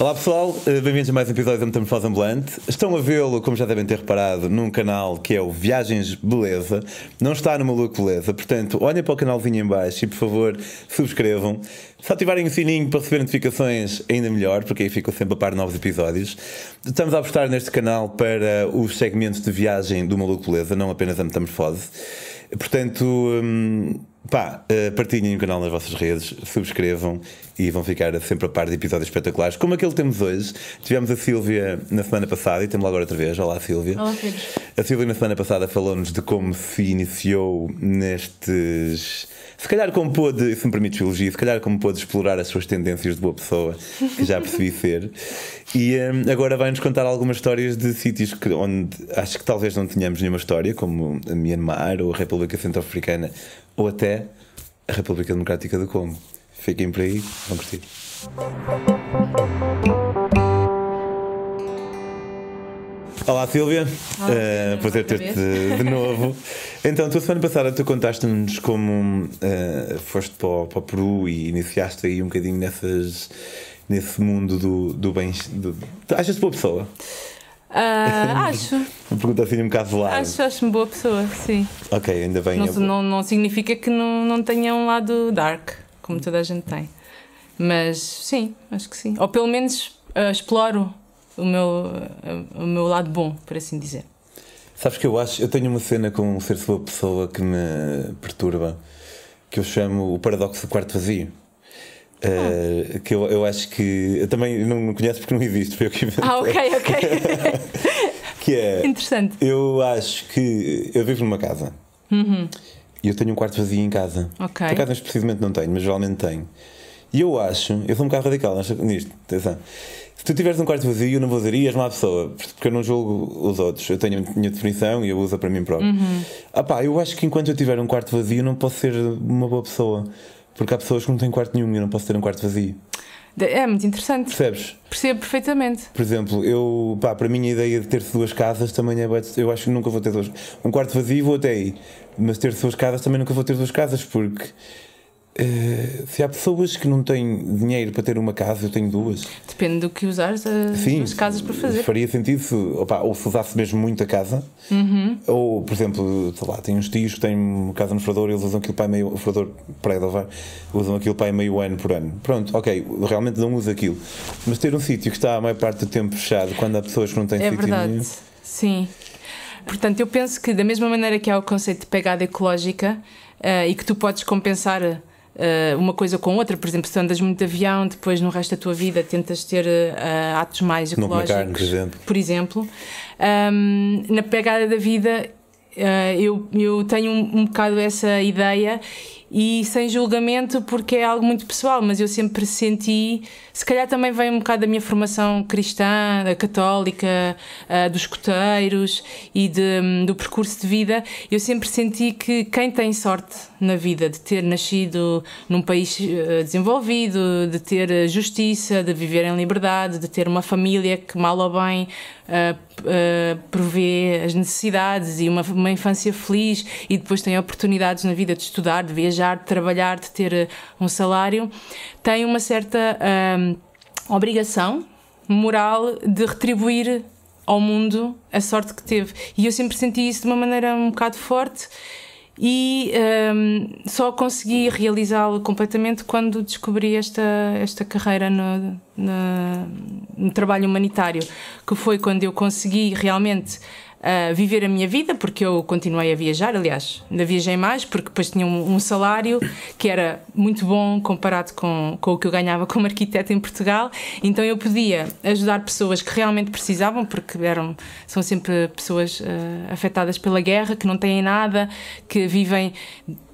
Olá pessoal, eh, bem-vindos a mais um episódio da Metamorfose Ambulante. Estão a vê-lo, como já devem ter reparado, num canal que é o Viagens Beleza. Não está no Maluco Beleza, portanto, olhem para o canalzinho em baixo e por favor subscrevam. Se ativarem o sininho para receber notificações, ainda melhor, porque aí ficam sempre a par de novos episódios. Estamos a apostar neste canal para os segmentos de viagem do Maluco Beleza, não apenas a Metamorfose. Portanto, hum, pá, eh, partilhem o canal nas vossas redes, subscrevam e vão ficar sempre a par de episódios espetaculares, como aquele que temos hoje. Tivemos a Sílvia na semana passada e temos lá agora outra vez. Olá, Sílvia. Olá, Pedro. A Sílvia na semana passada falou-nos de como se iniciou nestes. Se calhar como pôde, se me permite elogio, se calhar como pôde explorar as suas tendências de boa pessoa, que já percebi ser. E hum, agora vai-nos contar algumas histórias de sítios que, onde acho que talvez não tenhamos nenhuma história, como a Myanmar ou a República Centro-Africana ou até a República Democrática do Congo. Fiquem por aí, vão curtir. Olá Silvia, Olá, Pedro, prazer ter-te de novo. Então, tu a semana passada tu contaste-nos como eh, foste para o, para o Peru e iniciaste aí um bocadinho nessas, nesse mundo do, do bem. Do, tu achas-te boa pessoa? Ah, acho, Uma pergunta assim um bocado velada. acho, acho-me boa pessoa, sim. Ok, ainda bem. Não, não, não significa que não, não tenha um lado dark, como toda a gente tem. Mas sim, acho que sim. Ou pelo menos ah, exploro o meu, ah, o meu lado bom, por assim dizer. Sabes que eu acho, eu tenho uma cena com um ser-se boa pessoa que me perturba, que eu chamo o paradoxo do quarto vazio. Eh, que eu, eu acho que. Eu também não, conheço porque não existe, foi eu que inventei. Ah, ok, ok. Que é. Interessante. Eu acho que. Eu vivo numa casa. E eu tenho um quarto vazio em casa. Uhum. Ok. Por acaso, precisamente não tenho, mas geralmente tenho. E eu acho. Eu sou um bocado radical nisto. Atenção. Se tu tiveres um quarto vazio, eu não vou dizer, és má pessoa, porque eu não julgo os outros. Eu tenho a minha definição e eu uso para mim próprio. Uhum. Ah pá, eu acho que enquanto eu tiver um quarto vazio, não posso ser uma boa pessoa. Porque há pessoas que não têm quarto nenhum e eu não posso ter um quarto vazio. É muito interessante. Percebes? Percebo perfeitamente. Por exemplo, eu, pá, para mim a ideia de ter duas casas também é. Eu acho que nunca vou ter duas. Um quarto vazio vou até aí. Mas ter duas casas também nunca vou ter duas casas, porque. Eh, se há pessoas que não têm dinheiro para ter uma casa, eu tenho duas. Depende do que usares as Sim, casas para fazer. Faria sentido se, opá, ou se usasse mesmo muito a casa, Uhum. ou, por exemplo, sei lá, tem uns tios que têm uma casa no Frador e eles usam aquilo para meio. Frador, para aí de Ovar, usam aquilo para meio ano por ano. Pronto, ok, realmente não uso aquilo. Mas ter um sítio que está a maior parte do tempo fechado, quando há pessoas que não têm É sítio verdade, nenhum. sim. Portanto, eu penso que da mesma maneira que há o conceito de pegada ecológica eh, e que tu podes compensar eh, uma coisa com outra, por exemplo, se tu andas muito de avião, depois no resto da tua vida tentas ter eh, atos mais ecológicos, por exemplo. por exemplo, ahm, na pegada da vida eh, eu, eu tenho um, um bocado essa ideia e sem julgamento porque é algo muito pessoal, mas eu sempre senti, se calhar também vem um bocado da minha formação cristã, católica, eh, dos escoteiros e de- do percurso de vida, eu sempre senti que quem tem sorte na vida de ter nascido num país eh, desenvolvido, de ter eh, justiça, de viver em liberdade, de ter uma família que mal ou bem uh, uh, as necessidades e uma, uma infância feliz e depois tem oportunidades na vida de estudar, de viajar, de trabalhar, de ter uh, um salário, tem uma certa obrigação moral de retribuir ao mundo a sorte que teve. E eu sempre senti isso de uma maneira um bocado forte e só consegui realizá-lo completamente quando descobri esta, esta carreira no, no, no trabalho humanitário, que foi quando eu consegui realmente uh, viver a minha vida, porque eu continuei a viajar, aliás, ainda viajei mais, porque depois tinha um, um salário que era muito bom comparado com, com o que eu ganhava como arquiteta em Portugal, então eu podia ajudar pessoas que realmente precisavam, porque eram, são sempre pessoas uh, afetadas pela guerra, que não têm nada, que vivem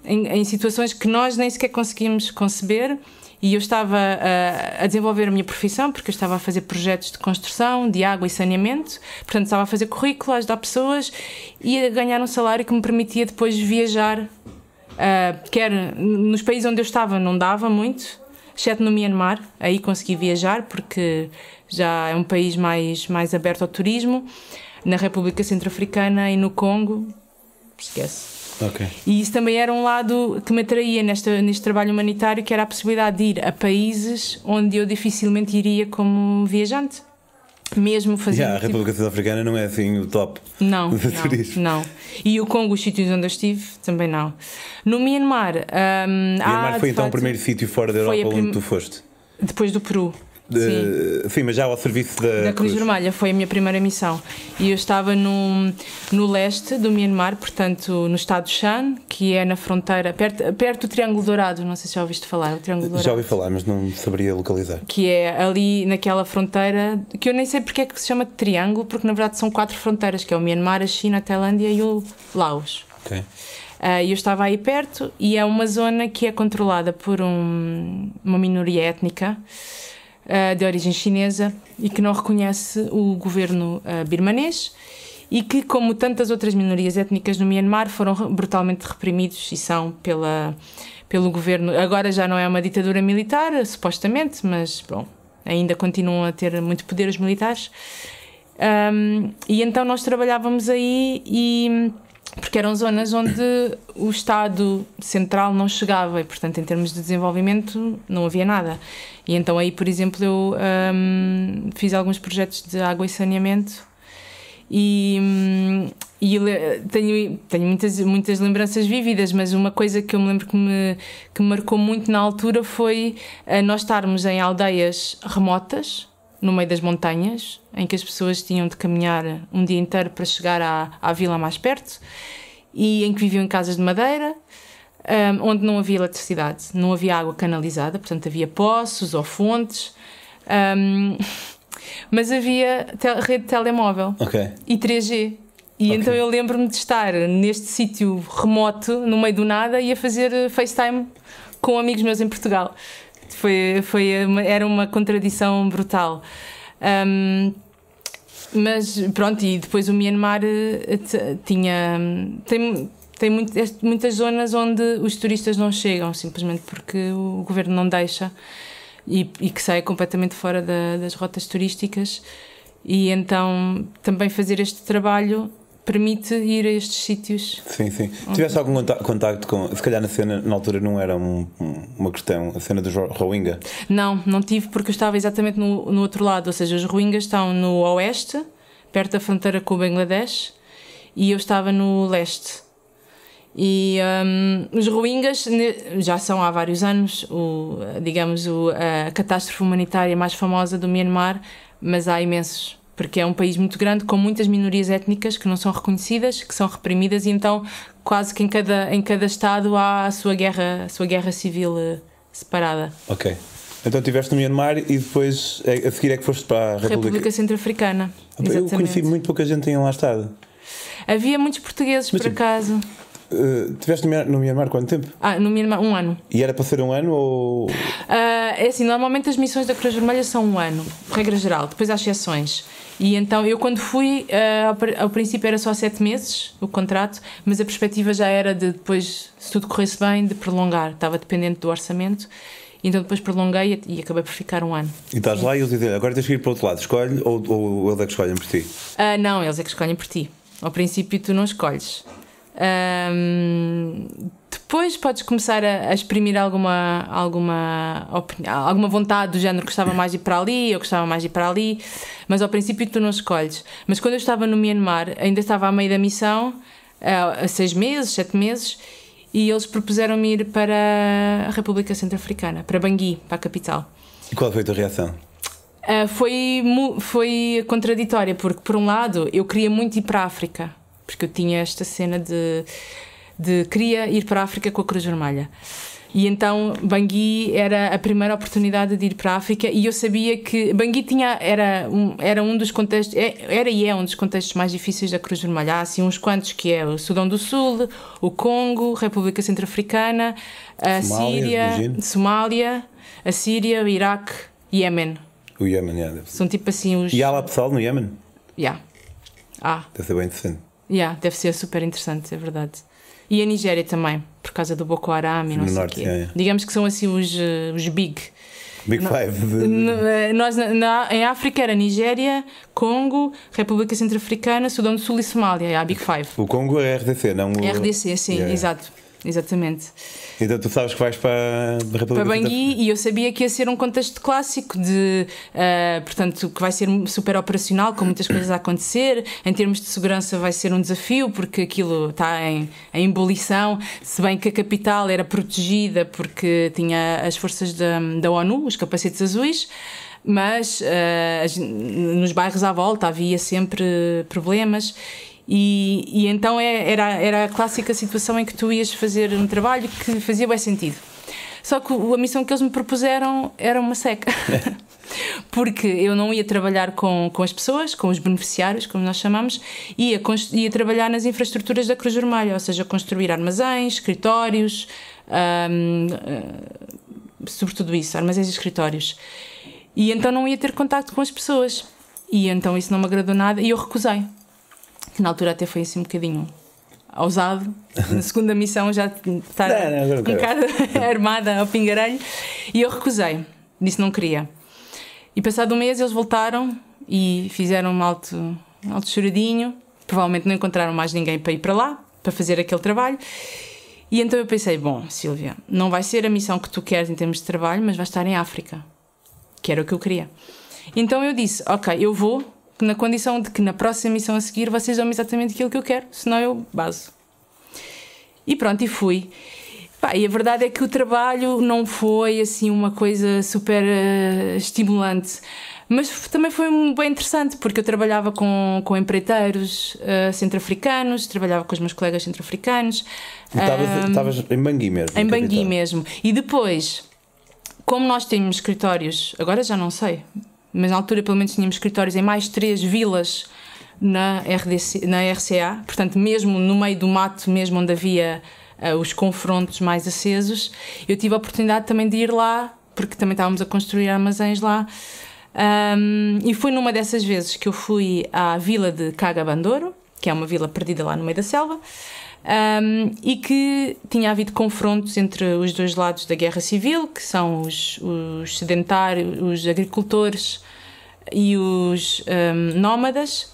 em, em situações que nós nem sequer conseguimos conceber. E eu estava a, a, desenvolver a minha profissão, porque eu estava a fazer projetos de construção, de água e saneamento, portanto, estava a fazer currículo, a ajudar pessoas e a ganhar um salário que me permitia depois viajar. Uh, quer nos países onde eu estava, não dava muito, exceto no Myanmar, aí consegui viajar, porque já é um país mais, mais aberto ao turismo. Na República Centro-Africana e no Congo, esquece Ok. E isso também era um lado que me atraía nesta, neste trabalho humanitário, que era a possibilidade de ir a países onde eu dificilmente iria como viajante. Mesmo fazendo. Yeah, a tipo- República Sul-Africana não é assim o top Não, do turismo. não, não. E o Congo, os sítios onde eu estive, também não. No Myanmar. hum, Myanmar há, foi então o facto, primeiro sítio fora da Europa onde prim- tu foste. Depois do Peru. Sim. De- Sim, mas já ao serviço da, Da Cruz Vermelha foi a minha primeira missão e eu estava no, no leste do Myanmar, portanto no estado de Shan, que é na fronteira, perto, perto do Triângulo Dourado, não sei se já ouviste falar, o Triângulo Dourado. Já ouvi falar, mas não saberia localizar. Que é ali naquela fronteira, que eu nem sei porque é que se chama de triângulo, porque na verdade são quatro fronteiras, que é o Myanmar, a China, a Tailândia e o Laos. Ok. E eu estava aí perto e é uma zona que é controlada por um- uma minoria étnica de origem chinesa e que não reconhece o governo ah, birmanês e que, como tantas outras minorias étnicas no Myanmar, foram brutalmente reprimidos e são pela, pelo governo. Agora já não é uma ditadura militar, supostamente, mas bom, ainda continuam a ter muito poder os militares. Um, e então nós trabalhávamos aí e porque eram zonas onde o Estado central não chegava e portanto em termos de desenvolvimento não havia nada. E então aí por exemplo eu um, fiz alguns projetos de água e saneamento e, hum, e tenho, tenho muitas, muitas lembranças vívidas, mas uma coisa que eu me lembro que me, que me marcou muito na altura foi eh, nós estarmos em aldeias remotas, no meio das montanhas, em que as pessoas tinham de caminhar um dia inteiro para chegar à, à vila mais perto e em que viviam em casas de madeira. um, onde não havia eletricidade, não havia água canalizada, portanto havia poços ou fontes, um, mas havia rede de telemóvel Ok. e 3G. E Ok. então eu lembro-me de estar neste sítio remoto, no meio do nada, e a fazer FaceTime com amigos meus em Portugal. Foi, foi uma- era uma contradição brutal. Ahm, mas pronto, e depois o Myanmar eh, tinha. Tem, tem muito- muitas zonas onde os turistas não chegam, simplesmente porque o governo não deixa e, e que sai completamente fora da- das rotas turísticas. E então também fazer este trabalho permite ir a estes sítios. Sim, sim. Tiveste algum conta- contacto com. Se calhar na cena, na altura não era um- um- uma questão, a cena dos Ro- Rohingya. Não, não tive porque eu estava exatamente no, no outro lado, ou seja, os Rohingyas estão no oeste, perto da fronteira com o Bangladesh, e eu estava no leste. E hum, os Rohingyas já são há vários anos, o, digamos, o, a catástrofe humanitária mais famosa do Myanmar, mas há imensos. Porque é um país muito grande com muitas minorias étnicas que não são reconhecidas, que são reprimidas, e então quase que em cada, em cada estado há a sua guerra, a sua guerra civil eh, separada. Ok. Então estiveste no Myanmar e depois eh, a seguir é que foste para a República. República Centro-Africana. Eu Exatamente. conheci muito pouca gente tenha lá estado. Havia muitos portugueses, Mas, por tipo, acaso. Uh, tiveste no Myanmar, quanto tempo? Ah, no Myanmar, um ano. E era para ser um ano ou. Ah, é assim, normalmente as missões da Cruz Vermelha são um ano, regra geral, depois há exceções. E então eu quando fui, ah, ao, pr- ao princípio era só sete meses o contrato, mas a perspectiva já era de depois, se tudo corresse bem, de prolongar. Estava dependente do orçamento. Então depois prolonguei e acabei por ficar um ano. E estás lá e eles dizem agora tens que ir para o outro lado, escolhe ou, ou eles é que escolhem por ti? Ah, não, eles é que escolhem por ti. Ao princípio tu não escolhes. Ahm, depois podes começar a, a exprimir alguma, alguma, opini- alguma vontade do género gostava mais de ir para ali, eu gostava mais de ir para ali, mas ao princípio tu não escolhes. Mas quando eu estava no Myanmar, ainda estava a meio da missão, há seis meses, sete meses, e eles propuseram-me ir para a República Centro-Africana, para Bangui, para a capital. E qual foi a tua reação? Uh, foi, foi contraditória, porque por um lado eu queria muito ir para a África, porque eu tinha esta cena de, de queria ir para a África com a Cruz Vermelha. E então Bangui era a primeira oportunidade de ir para a África e eu sabia que Bangui tinha, era, um, era um dos contextos, é- era e é um dos contextos mais difíceis da Cruz Vermelha. Há assim uns quantos que é o Sudão do Sul, o Congo, República Centro-Africana, a Somália, Síria, imagino. Somália, a Síria, o Iraque, Iémen. O Iémen, yeah. São tipo assim os. E há lá pessoal no Iémen? Yeah. Ah, Deve ser bem interessante. yeah, deve ser super interessante, é verdade. E a Nigéria também, por causa do Boko Haram e não No sei o quê. yeah. Digamos que são assim os, eh, os big. Big Não- Five. N- Nós, na- na- em África era Nigéria, Congo, República Centro-Africana, Sudão do Sul e Somália, é a Big Five. O Congo é RDC, não o. RDC, sim, Yeah. exato. Exatamente. Então tu sabes que vais para a República Para Bangui, e eu sabia que ia ser um contexto clássico de, ah, portanto, que vai ser super operacional, com muitas coisas a acontecer. Em termos de segurança, vai ser um desafio, porque aquilo está em, em ebulição. Se bem que a capital era protegida porque tinha as forças da, da ONU, os capacetes azuis. Mas as- nos bairros à volta havia sempre problemas. E, e então é- era, era a clássica situação em que tu ias fazer um trabalho que fazia bem sentido. Só que a missão que eles me propuseram era uma seca. Porque eu não ia trabalhar com, com as pessoas, com os beneficiários, como nós chamamos, ia, ia trabalhar nas infraestruturas da Cruz Vermelha, ou seja, construir armazéns, escritórios, ahm, ah, sobretudo isso, armazéns e escritórios. E então não ia ter contacto com as pessoas. E então isso não me agradou nada e eu recusei. Que na altura até foi assim um bocadinho ousado. Na segunda missão já estar Não, não, um não quero. bocado armada ao pingarelho. E eu recusei. Disse não queria. E passado um mês eles voltaram e fizeram um alto, um alto choradinho. Provavelmente não encontraram mais ninguém para ir para lá, para fazer aquele trabalho. E então eu pensei: bom, Silvia, não vai ser a missão que tu queres em termos de trabalho, mas vai estar em África, que era o que eu queria. Então eu disse: ok, eu vou, na condição de que na próxima missão a seguir vocês dão-me exatamente aquilo que eu quero, senão eu baso. E pronto, e fui. Pá, e a verdade é que o trabalho não foi assim uma coisa super eh, estimulante. Mas também foi um- bem interessante, porque eu trabalhava com, com empreiteiros eh, centro-africanos, trabalhava com os meus colegas centro-africanos. Estavas- Ahm, Estavas em Bangui mesmo. em Bangui mesmo. E depois, como nós tínhamos escritórios, agora já não sei, mas na altura pelo menos tínhamos escritórios em mais três vilas na, RDC, na RCA, portanto, mesmo no meio do mato, mesmo onde havia ah, os confrontos mais acesos, eu tive a oportunidade também de ir lá, porque também estávamos a construir armazéns lá. Ahm, e foi numa dessas vezes que eu fui à vila de Cagabandoro, que é uma vila perdida lá no meio da selva, ahm, e que tinha havido confrontos entre os dois lados da guerra civil, que são os, os sedentários, os agricultores e os ahm, nómadas,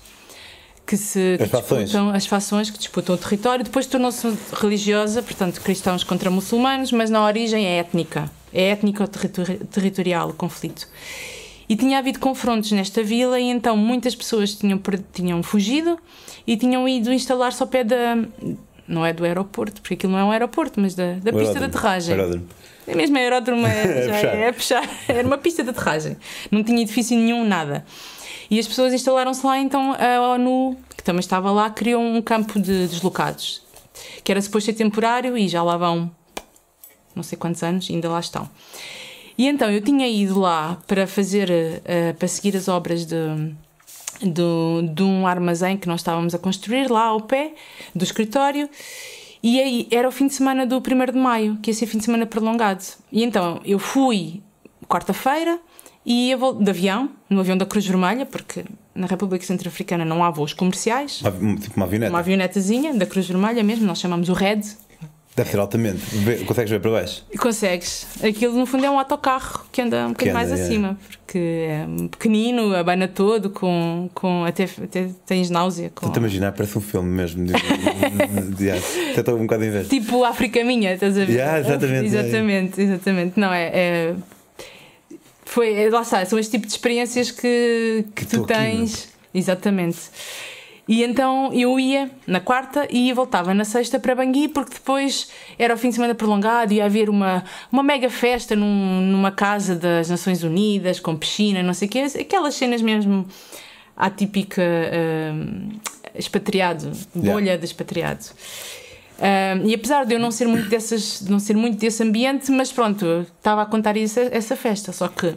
que se que As fações. disputam as fações que disputam o território. Depois tornou-se religiosa, portanto, cristãos contra muçulmanos, mas na origem é étnica. É étnico-territorial o conflito. E tinha havido confrontos nesta vila, e então muitas pessoas tinham, tinham fugido e tinham ido instalar-se ao pé da. Não é do aeroporto, porque aquilo não é um aeroporto, mas da, da O pista de aterragem. Aeródromo. É mesmo aeródromo, é, já puxar. é puxar. Era uma pista de aterragem. Não tinha edifício nenhum, nada. E as pessoas instalaram-se lá, então a ONU, que também estava lá, criou um campo de deslocados, que era suposto ser temporário e já lá vão não sei quantos anos, ainda lá estão. E então eu tinha ido lá para fazer, eh, para seguir as obras de, do, de um armazém que nós estávamos a construir lá ao pé do escritório. E aí era o fim de semana do 1 de maio, que ia ser fim de semana prolongado. E então eu fui quarta-feira e ia de avião, no avião da Cruz Vermelha, porque na República Centro-Africana não há voos comerciais. Uma- Tipo uma avioneta. Uma avionetazinha da Cruz Vermelha mesmo, nós chamamos o RED, Deve ser altamente. Consegues ver para baixo? Consegues. Aquilo no fundo é um autocarro que anda um bocadinho mais é. acima, porque é pequenino, abana todo, com, com até, até tens náusea. Com... Estou-te a imaginar, parece um filme mesmo. De, de, de, até estou um bocado a inveja. Tipo África Minha, estás a ver? Yeah, exatamente, exatamente, exatamente. Não, é. é- Foi, é- lá está, são este tipo de experiências que, que tu Estou aqui, tens. Exatamente. E então eu ia na quarta e voltava na sexta para Bangui, porque depois era o fim de semana prolongado, ia haver uma, uma mega festa num- numa casa das Nações Unidas, com piscina, não sei o quê, aquelas cenas mesmo atípica hum, expatriado, bolha Yeah. de expatriado. Hum, e apesar de eu não ser muito dessas, de não ser muito desse ambiente, mas pronto, estava a contar isso, essa festa, só que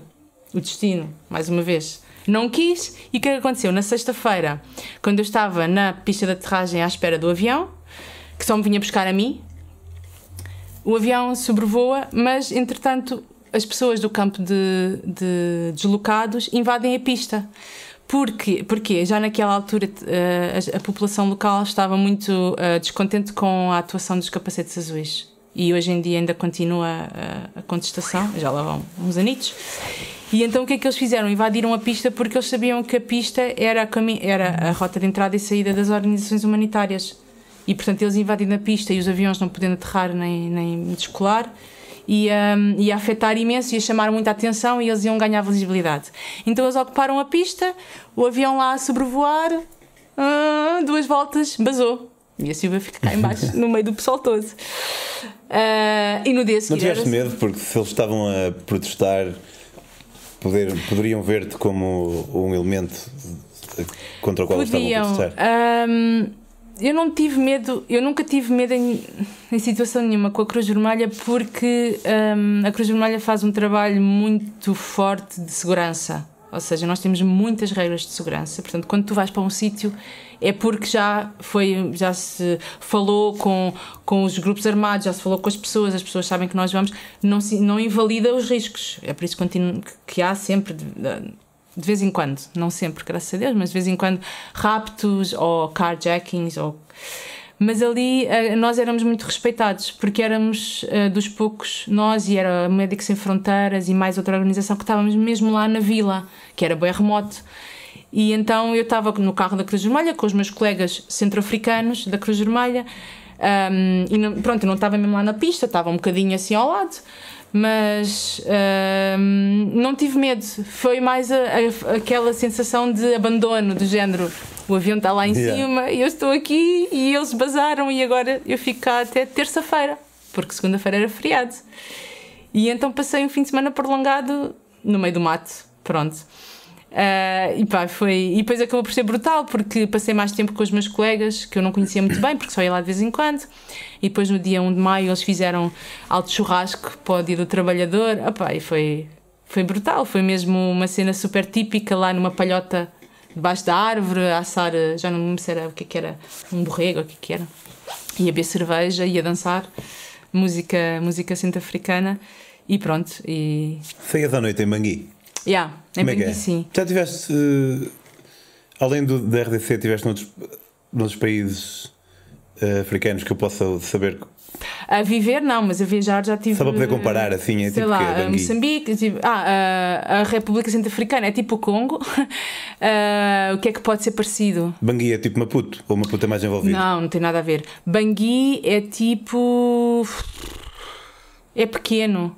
o destino, mais uma vez, não quis. E o que é que aconteceu? Na sexta-feira, quando eu estava na pista de aterragem à espera do avião, que só me vinha buscar a mim, o avião sobrevoa, mas entretanto as pessoas do campo de, de deslocados invadem a pista. Porque, porque já naquela altura eh, a, população local estava muito eh, descontente com a atuação dos capacetes azuis. e hoje em dia ainda continua a, a contestação, já lá vão uns anitos. E então o que é que eles fizeram? Invadiram a pista porque eles sabiam que a pista era a, era a rota de entrada e saída das organizações humanitárias. E portanto eles invadiram a pista e os aviões não podendo aterrar nem, nem descolar ia, um, ia afetar imenso, ia chamar muita atenção e eles iam ganhar visibilidade. Então eles ocuparam a pista, o avião lá a sobrevoar, uh, duas voltas, basou. E a Silva fica cá embaixo, no meio do pessoal todo. Uh, e no dia seguinte. Não tiveste medo porque se eles estavam a protestar, poder, poderiam ver-te como um elemento contra o qual Podiam. estavam a protestar? Um, eu não tive medo, eu nunca tive medo em, em situação nenhuma com a Cruz Vermelha porque um, a Cruz Vermelha faz um trabalho muito forte de segurança. Ou seja, nós temos muitas regras de segurança. Portanto, quando tu vais para um sítio é porque já foi, já se falou com, com os grupos armados, já se falou com as pessoas, as pessoas sabem que nós vamos, não, se, não invalida os riscos. É por isso que, há sempre de vez em quando, não sempre, graças a Deus, mas de vez em quando, raptos ou carjackings. Ou... Mas ali eh, nós éramos muito respeitados, porque éramos eh, dos poucos, nós e era Médicos Sem Fronteiras e mais outra organização que estávamos mesmo lá na vila, que era bem remoto. E então eu estava no carro da Cruz Vermelha com os meus colegas centro-africanos da Cruz Vermelha. Um, e não, pronto, não estava mesmo lá na pista, estava um bocadinho assim ao lado mas uh, não tive medo. Foi mais a, a, aquela sensação de abandono, do género: o avião está lá em yeah. cima e eu estou aqui e eles basaram e agora eu fico cá até terça-feira, porque segunda-feira era feriado. E então passei um fim de semana prolongado no meio do mato. Pronto. Uh, e pá, foi. E depois acabou por ser brutal, porque passei mais tempo com os meus colegas, que eu não conhecia muito bem, porque só ia lá de vez em quando. E depois no dia 1 de maio eles fizeram alto churrasco para o dia do trabalhador. Epá, e foi, foi brutal, foi mesmo uma cena super típica lá numa palhota debaixo da árvore, a assar, já não me lembro se era o que, é que era, um borrego, o que, é que era. Ia beber cerveja, ia dançar, música, música centro-africana e pronto. E... Feias à noite em Bangui? Yeah, em Como é é? sim. Já tiveste, uh, além do, da RDC, tiveste noutros, noutros países uh, africanos que eu possa saber a viver não, mas a viajar já tive. Só para poder comparar, assim, é sei tipo lá, que Moçambique, tipo, ah, a, a República Centro-Africana é tipo o Congo. uh, o que é que pode ser parecido? Bangui é tipo Maputo, ou Maputo é mais envolvido? Não, não tem nada a ver. Bangui é tipo. É pequeno.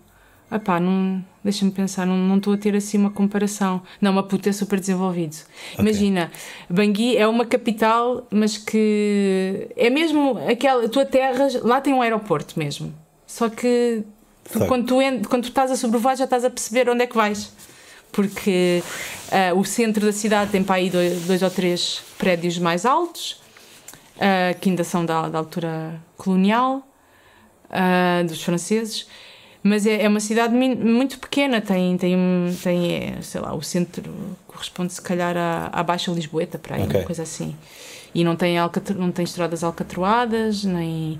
Epá, não. Deixa-me pensar, não, estou a ter assim uma comparação. Não, Maputo é super desenvolvido. Okay. Imagina, Bangui é uma capital, mas que é mesmo aquela. A tua terra, lá tem um aeroporto mesmo. Só que tu, quando, tu, quando tu estás a sobrevoar já estás a perceber onde é que vais. Porque uh, o centro da cidade tem para aí dois, dois ou três prédios mais altos, uh, que ainda são da, da altura colonial, uh, dos franceses mas é, é uma cidade muito pequena, tem, tem, tem é, sei lá, o centro corresponde se calhar à, à Baixa Lisboeta, para aí, okay. uma coisa assim. E não tem, não tem estradas alcatroadas, nem.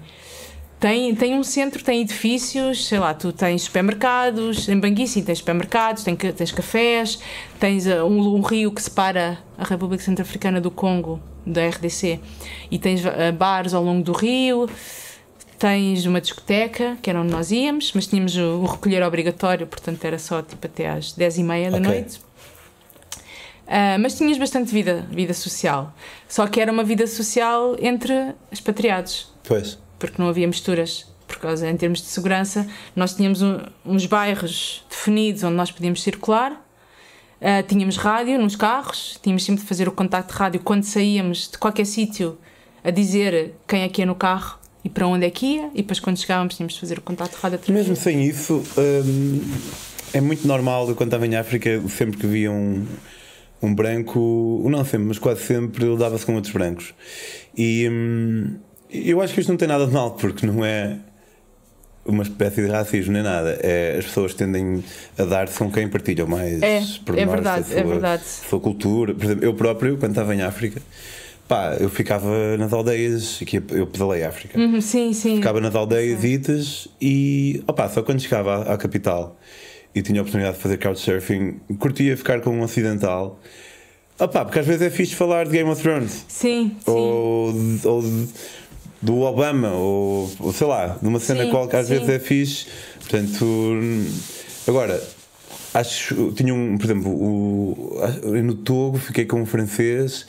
Tem, tem um centro, tem edifícios, sei lá, tu tens supermercados, em Bangui sim tens supermercados, tens, tens cafés, tens uh, um, um, rio que separa a República Centro-Africana do Congo, da RDC, e tens uh, bares ao longo do rio tens uma discoteca, que era onde nós íamos, mas tínhamos o, o recolher obrigatório, portanto era só tipo até às 10 e meia da okay. noite. Uh, mas tinhas bastante vida, vida social. Só que era uma vida social entre expatriados. Pois. Porque não havia misturas. Por causa, em termos de segurança, nós tínhamos um, uns bairros definidos onde nós podíamos circular. Uh, tínhamos rádio nos carros, tínhamos sempre de fazer o contacto de rádio quando saíamos de qualquer sítio a dizer quem é que ia no carro e para onde é que ia, e depois quando chegávamos tínhamos de fazer o contato de rádio Mesmo sem isso, hum, é muito normal, quando estava em África, sempre que via um, um branco, não sempre, mas quase sempre, ele dava-se com outros brancos. E hum, eu acho que isto não tem nada de mal, porque não é uma espécie de racismo nem nada. É, as pessoas tendem a dar-se com quem partilham mais é, é verdade, sua, é verdade. sua cultura. Por exemplo, eu próprio, quando estava em África, Pá, eu ficava nas aldeias, aqui eu pedalei África. Uhum, sim, sim. Ficava nas aldeias itas e, opá, só quando chegava à, à, capital e tinha a oportunidade de fazer couchsurfing, curtia ficar com um ocidental. Opá, porque às vezes é fixe falar de Game of Thrones. Sim, ou, sim. Ou, do Obama ou, ou sei lá, de uma cena Sim, qualquer, às sim. vezes é fixe. Portanto, agora, acho, tinha um, por exemplo, o, no Togo fiquei com um francês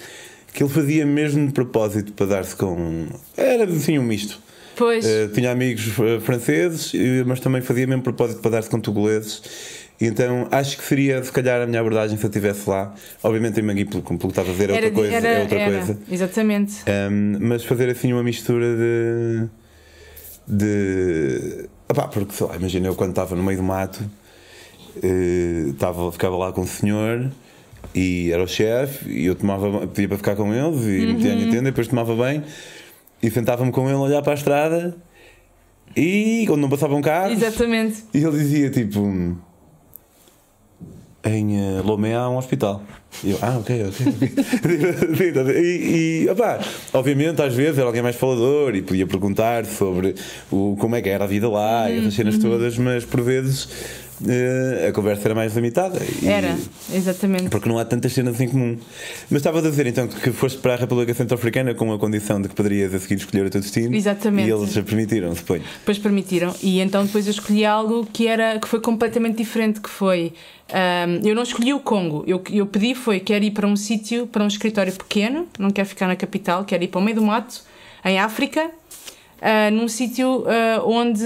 que ele fazia mesmo de propósito para dar-se com. Era assim um misto. Pois. Eh, tinha amigos eh, franceses, mas também fazia mesmo propósito para dar-se com togoleses. E Então acho que seria se calhar a minha abordagem se eu estivesse lá. Obviamente em Mangui, como como tu estava a dizer, é outra coisa. é outra era, coisa. Exatamente. Um, mas fazer assim uma mistura de. de. Opá, porque sei lá, imagina eu quando estava no meio do mato, eh, estava, ficava lá com o senhor e era o chefe e eu tomava pedia para ficar com eles e metia a minha tenda e depois tomava bem e sentava-me com ele a olhar para a estrada e quando não passavam carros Exatamente. e ele dizia tipo em eh, Lomé há um hospital. E eu, ah, ok, ok. e, e opá, obviamente, às vezes era alguém mais falador e podia perguntar sobre o, como é que era a vida lá e essas cenas todas, mas por vezes a conversa era mais limitada. E- Era, exatamente. Porque não há tantas cenas em comum. Mas estava a dizer então que foste para a República Centro-Africana com a condição de que poderias a seguir escolher o teu destino. Exatamente. E eles permitiram, suponho. Depois permitiram. E então depois eu escolhi algo que, era, que foi completamente diferente, que foi... ahm, eu não escolhi o Congo. Eu, eu pedi foi, quero ir para um sítio, para um escritório pequeno, não quero ficar na capital, quero ir para o meio do mato, em África, ah, num sítio ah, onde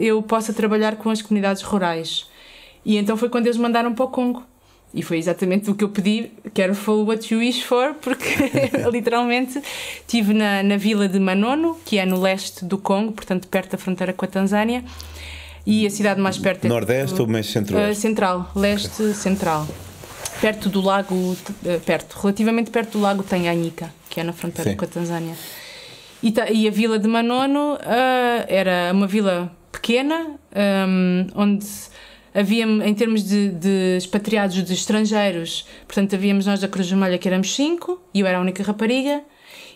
eu possa trabalhar com as comunidades rurais. E então foi quando eles mandaram para o Congo. E foi exatamente o que eu pedi, careful what you wish for, porque literalmente estive na, na vila de Manono, que é no leste do Congo, portanto perto da fronteira com a Tanzânia, e a cidade mais perto é Nordeste ou mais Uh, centro-oeste? central, leste central. Perto do lago, uh, perto, relativamente perto do lago Tanganyika, que é na fronteira Sim. com a Tanzânia. E, e a vila de Manono uh, era uma vila pequena, um, onde havia, em termos de, de expatriados de estrangeiros, portanto, havíamos nós da Cruz Vermelha que éramos cinco, e eu era a única rapariga,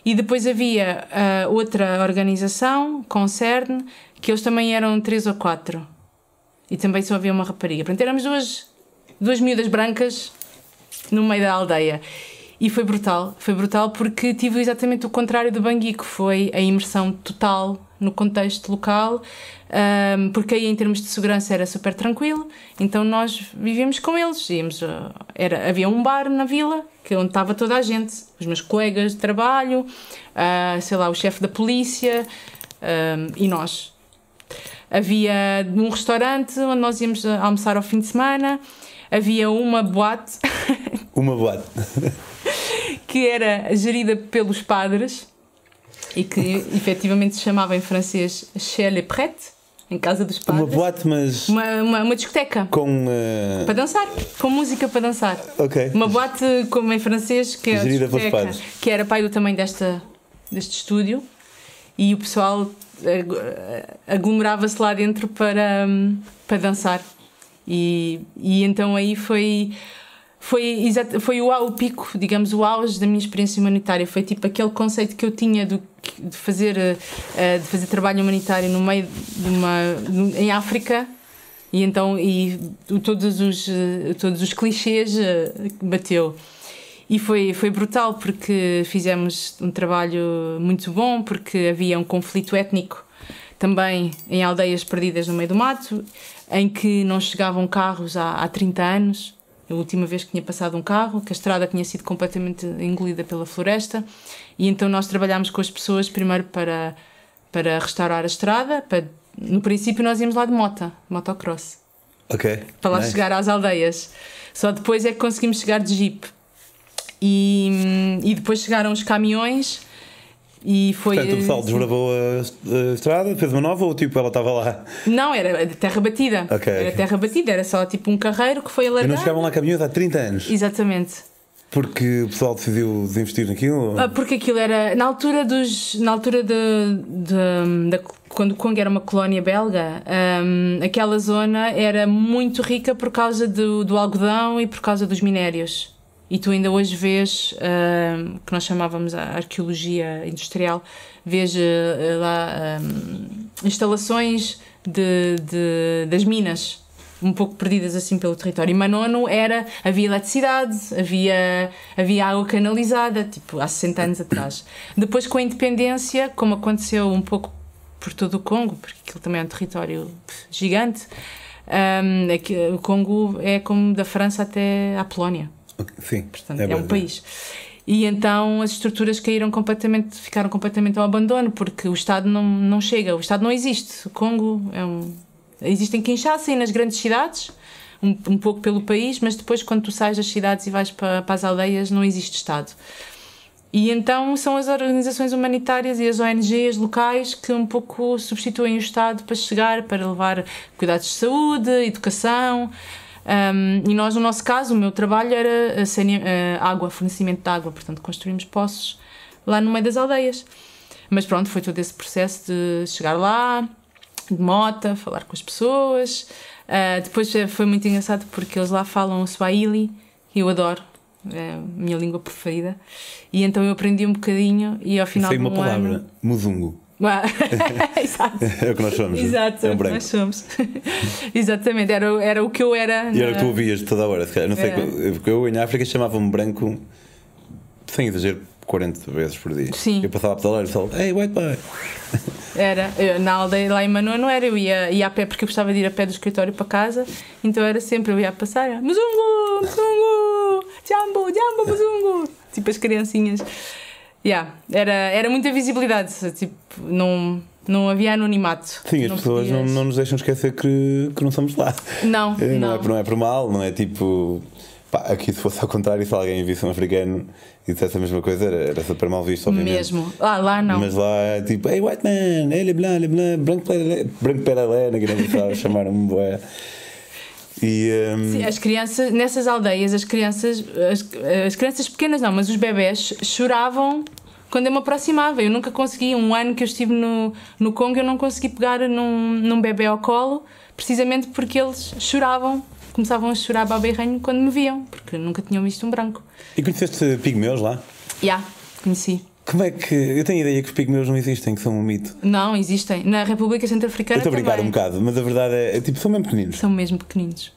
e depois havia uh, outra organização, Concern, que eles também eram três ou quatro. E também só havia uma rapariga. Portanto, éramos duas, duas miúdas brancas no meio da aldeia. E foi brutal. Foi brutal porque tive exatamente o contrário do Bangui, que foi a imersão total no contexto local, ahm, porque aí em termos de segurança era super tranquilo, então nós vivíamos com eles. Íamos, ah, era, havia um bar na vila, que é onde estava toda a gente, os meus colegas de trabalho, ah, sei lá, o chefe da polícia ahm, e nós. Havia um restaurante onde nós íamos almoçar ao fim de semana. Havia uma boate Uma boate. que era gerida pelos padres e que efetivamente se chamava em francês Chez les Prêtres, em casa dos Uma padres. boate, mas Uma, uma, uma discoteca com. eh, para dançar, com música para dançar. Ok. Uma boate, como em francês, que é a Gerida pelos padres. que era pai do tamanho desta, deste estúdio e o pessoal ag- aglomerava-se lá dentro para, hum, para dançar. E, e então aí foi. Foi, foi o, o pico, digamos, o auge da minha experiência humanitária. Foi tipo aquele conceito que eu tinha do, de, fazer, eh, eh, de fazer trabalho humanitário no meio de uma. em África, e então e todos os, eh, todos os clichês bateu. E foi, foi brutal porque fizemos um trabalho muito bom, porque havia um conflito étnico também em aldeias perdidas no meio do mato, em que não chegavam carros há, há 30 anos. A última vez que tinha passado um carro, que a estrada tinha sido completamente engolida pela floresta. E então nós trabalhámos com as pessoas primeiro para, para restaurar a estrada. Para, no princípio nós íamos lá de moto, motocross Ok. para lá Nice. chegar às aldeias. Só depois é que conseguimos chegar de jeep. E, e depois chegaram os caminhões e foi. Portanto, o pessoal desbravou a, a estrada, fez uma nova ou tipo ela estava lá? Não, era de terra batida. Ok, Era terra batida, era só tipo um carreiro que foi E alargado. não chegavam lá caminhões há 30 anos. Exatamente. Porque o pessoal decidiu desinvestir naquilo? Ah, Porque aquilo era. Na altura dos. Na altura de. de- da- quando o Congo era uma colónia belga, hum, aquela zona era muito rica por causa do, do algodão e por causa dos minérios. E tu ainda hoje vês, hum, que nós chamávamos a arqueologia industrial, vês eh, lá hum, instalações de, de- das minas um pouco perdidas assim pelo território. E Manono era, havia eletricidade, havia, havia água canalizada, tipo, há 60 anos atrás. Depois, com a independência, como aconteceu um pouco por todo o Congo, porque aquilo também é um território gigante, um, é o Congo é como da França até à Polónia. Sim, Portanto, é, é um país. E então as estruturas caíram completamente, ficaram completamente ao abandono, porque o Estado não, não chega, o Estado não existe. O Congo é um. Existe em Kinshasa e nas grandes cidades, um, um pouco pelo país, mas depois, quando tu sais das cidades e vais para, para as aldeias, não existe Estado. E então são as organizações humanitárias e as ONGs locais que um pouco substituem o Estado para chegar, para levar cuidados de saúde, educação. Um, e nós, no nosso caso, o meu trabalho era a, a água, fornecimento de água, portanto, construímos poços lá no meio das aldeias. Mas pronto, foi todo esse processo de chegar lá, de mota, falar com as pessoas. Uh, depois foi muito engraçado porque eles lá falam o Swahili, e eu adoro, é a minha língua preferida. E então eu aprendi um bocadinho e ao final Sei de uma um palavra, ano... Exato. É o que nós somos. Exato, é um branco. nós somos. Exatamente, era, era o que eu era. E era o na- que tu ouvias toda a hora, se calhar. Não sei, É. porque eu em África chamava-me branco, sem exagero, 40 vezes por dia. Sim. Eu passava a pedalar e falava, hey, white boy. Era, eu, na aldeia lá em Manoa não era, eu ia, ia a pé porque eu gostava de ir a pé do escritório para casa, então era sempre, eu ia a passar, Muzungu, Muzungu, Jambo, Jambo, Muzungu, tipo as criancinhas. Yeah, era, era muita visibilidade, tipo, não, não havia anonimato. Sim, as Não pessoas não, podias- não nos deixam esquecer que, que não somos lá. Não, É, não, não. é, por- não é por mal, não é tipo. Pá, aqui se fosse ao contrário, se alguém visse um africano e dissesse a mesma coisa, era, era super mal visto, obviamente. Mesmo. Ah, lá não. Mas lá é tipo, hey white man, ele blanc, ele branco pera- branco peralé, que não gostava, chamaram-me boé. E. hum, Sim, as crianças, nessas aldeias, as crianças, as, as crianças pequenas não, mas os bebés choravam quando eu me aproximava. Eu nunca consegui, um ano que eu estive no, no Congo, eu não consegui pegar num, num bebê ao colo, precisamente porque eles choravam, começavam a chorar baberranho quando me viam, porque nunca tinham visto um branco. E conheceste pigmeus lá? Já, conheci. Como é que. Eu tenho a ideia que os pigmeus não existem, que são um mito. Não, existem. Na República Centro-Africana estou a brincar um bocado, mas a verdade é, é tipo, são mesmo pequeninos. São mesmo pequeninos.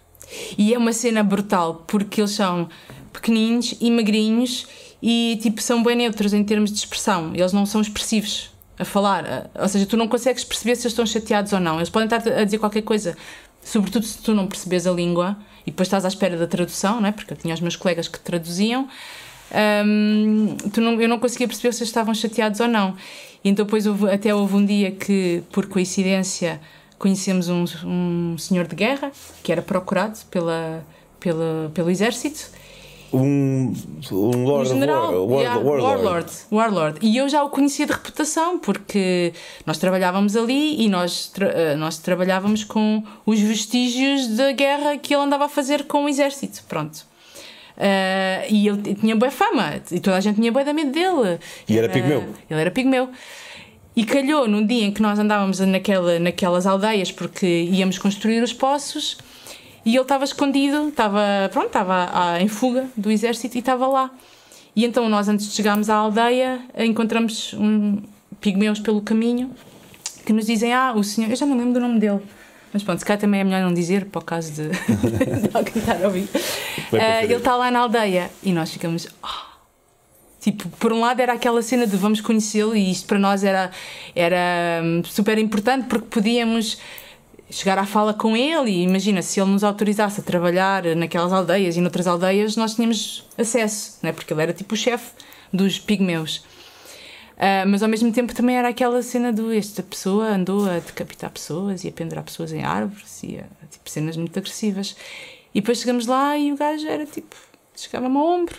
E é uma cena brutal, porque eles são pequeninos e magrinhos e tipo são bem neutros em termos de expressão. Eles não são expressivos a falar. Ou seja, tu não consegues perceber se eles estão chateados ou não. Eles podem estar a dizer qualquer coisa, sobretudo se tu não percebes a língua e depois estás à espera da tradução, não é? porque eu tinha os meus colegas que traduziam. Tu não, eu não conseguia perceber se eles estavam chateados ou não. E então depois houve- até houve um dia que, por coincidência, conhecemos um, um senhor de guerra que era procurado pela, pela, pelo exército. Um, um Lord um general, War, yeah, War- Warlord. warlord, warlord. E eu já o conhecia de reputação, porque nós trabalhávamos ali e nós, tra- eh, nós trabalhávamos com os vestígios da guerra que ele andava a fazer com o exército. Pronto. Eh, e ele tinha boa fama, e toda a gente tinha boa da medo dele. E era pigmeu. Ele era pigmeu. E calhou num dia em que nós andávamos naquela, naquelas aldeias porque íamos construir os poços e ele estava escondido, estava, pronto, estava ah, em fuga do exército e estava lá. E então nós, antes de chegarmos à aldeia, encontramos um pigmeus pelo caminho que nos dizem: Ah, o senhor. Eu já não lembro do nome dele. Mas pronto, se cá também é melhor não dizer, para o caso de, de alguém estar a ouvir. Frente. ele está lá na aldeia e nós ficamos. "Ah." Tipo, por um lado era aquela cena de vamos conhecê-lo e isto para nós era, era hum, super importante porque podíamos chegar à fala com ele e imagina, se ele nos autorizasse a trabalhar naquelas aldeias e noutras aldeias nós tínhamos acesso, não é? porque ele era tipo o chefe dos pigmeus. Ah, mas ao mesmo tempo também era aquela cena do esta pessoa andou a decapitar pessoas e a pendurar pessoas em árvores e a, tipo cenas muito agressivas. E depois chegamos lá e o gajo era tipo, chegava-me ao ombro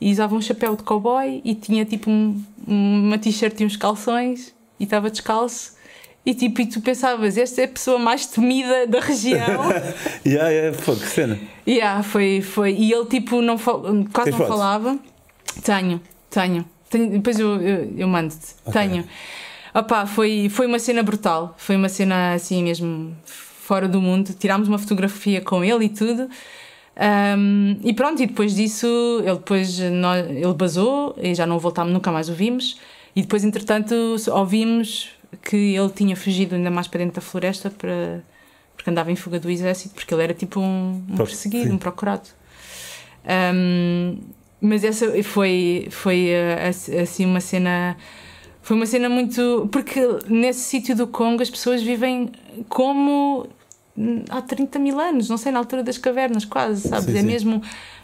e usava um chapéu de cowboy e tinha tipo um- uma t-shirt e uns calções e estava descalço. E tipo, e tu pensavas, esta é a pessoa mais temida da região. Yeah, yeah, pô, que cena. Yeah, foi, foi. E ele tipo não quase Tens não fotos? falava. Tenho, tenho. Tenho- depois eu, eu, eu mando-te. Tenho. Opá, foi, foi uma cena brutal. Foi uma cena assim mesmo fora do mundo. Tirámos uma fotografia com ele e tudo. Um, e pronto, e depois disso ele depois nós, ele basou e já não voltámos, nunca mais o vimos. E depois, entretanto, ouvimos que ele tinha fugido ainda mais para dentro da floresta para, porque andava em fuga do exército, porque ele era tipo um, um perseguido, sim. um procurado. Um, mas essa foi, foi uh, ass- assim uma cena. Foi uma cena muito. Porque nesse sítio do Congo as pessoas vivem como há 30 mil anos, não sei, na altura das cavernas, quase, sabes? Sim, é sim. mesmo.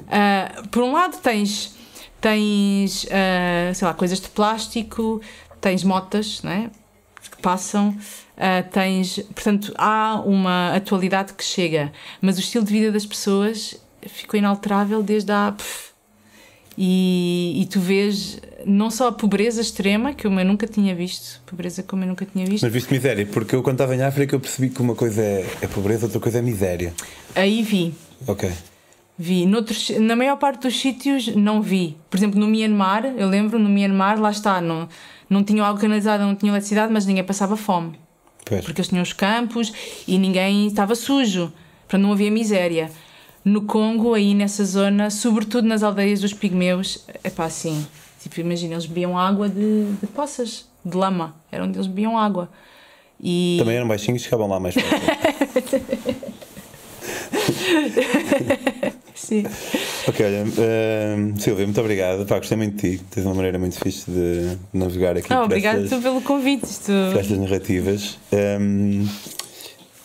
ah, por um lado tens, tens ah, sei lá, coisas de plástico, tens motas, não é? que passam, ah, tens. Portanto, há uma atualidade que chega, mas o estilo de vida das pessoas ficou inalterável desde há. pff, e, e tu vês não só a pobreza extrema, que eu nunca tinha visto, pobreza como eu nunca tinha visto, Mas viste miséria, porque eu quando estava em África eu percebi que uma coisa é, é pobreza, outra coisa é miséria. aí vi. Ok. Vi. Noutros, na maior parte dos sítios não vi. Por exemplo, no Myanmar, eu lembro, no Myanmar, lá está, não, não tinham água canalizada, não tinham eletricidade, mas ninguém passava fome. Pois. Porque eles tinham os campos e ninguém estava sujo. Portanto, não havia miséria. No Congo, aí nessa zona, sobretudo nas aldeias dos pigmeus, é pá, assim. Tipo, imagina, eles bebiam água de, de poças, de lama. Era onde eles bebiam água. E... Também eram baixinhos e chegavam lá mais fácil. Sim. ok, olha, hum, Silvia, muito obrigado. Pá, gostei muito de ti. Tens uma maneira muito fixe de navegar aqui Ah, obrigado estas, pelo convite. Isto... por estas narrativas. Hum,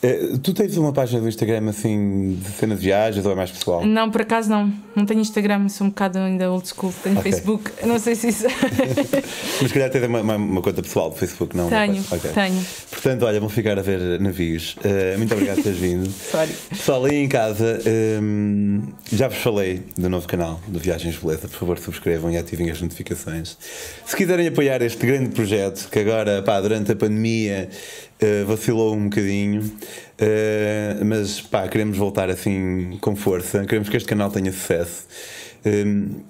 eh, tu tens uma página do Instagram assim de cena de viagens ou é mais pessoal? Não, por acaso não. Não tenho Instagram, sou um bocado ainda old school. Tenho Ok. Facebook, não sei se isso. Mas se calhar tens uma, uma, uma conta pessoal do Facebook, não? tenho, Ok. tenho. Portanto, olha, vão ficar a ver navios. Eh, muito obrigado por teres vindo. Sorry. Pessoal, aí em casa, hum, já vos falei do novo canal do Viagens Beleza. Por favor, subscrevam e ativem as notificações. Se quiserem apoiar este grande projeto, que agora, pá, durante a pandemia, eh, vacilou um bocadinho, eh, mas, pá, queremos voltar assim com força. Queremos que este canal tenha sucesso. Hum,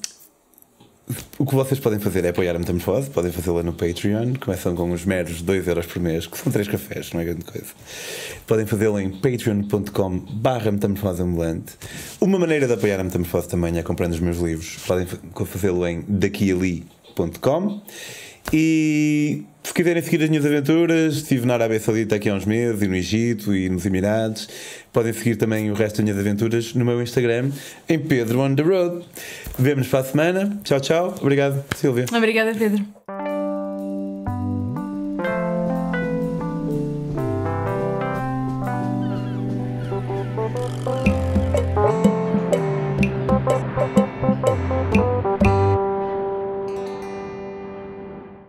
o que vocês podem fazer é apoiar a Metamorfose, podem fazê-la no Patreon, começam com os meros 2€ euros por mês, que são 3 cafés, não é grande coisa. Podem fazê-lo em patreon.com barra metamorfose ambulante. Uma maneira de apoiar a Metamorfose também é comprando os meus livros. Podem fa- fazê-lo em daquiali.com e se quiserem seguir as minhas aventuras, estive na Arábia Saudita aqui há uns meses, e no Egito e nos Emirados. Podem seguir também o resto das minhas aventuras no meu Instagram, em Pedro on the Road. Vemo-nos para a semana. Tchau, tchau. Obrigado, Silvia. Obrigada, Pedro.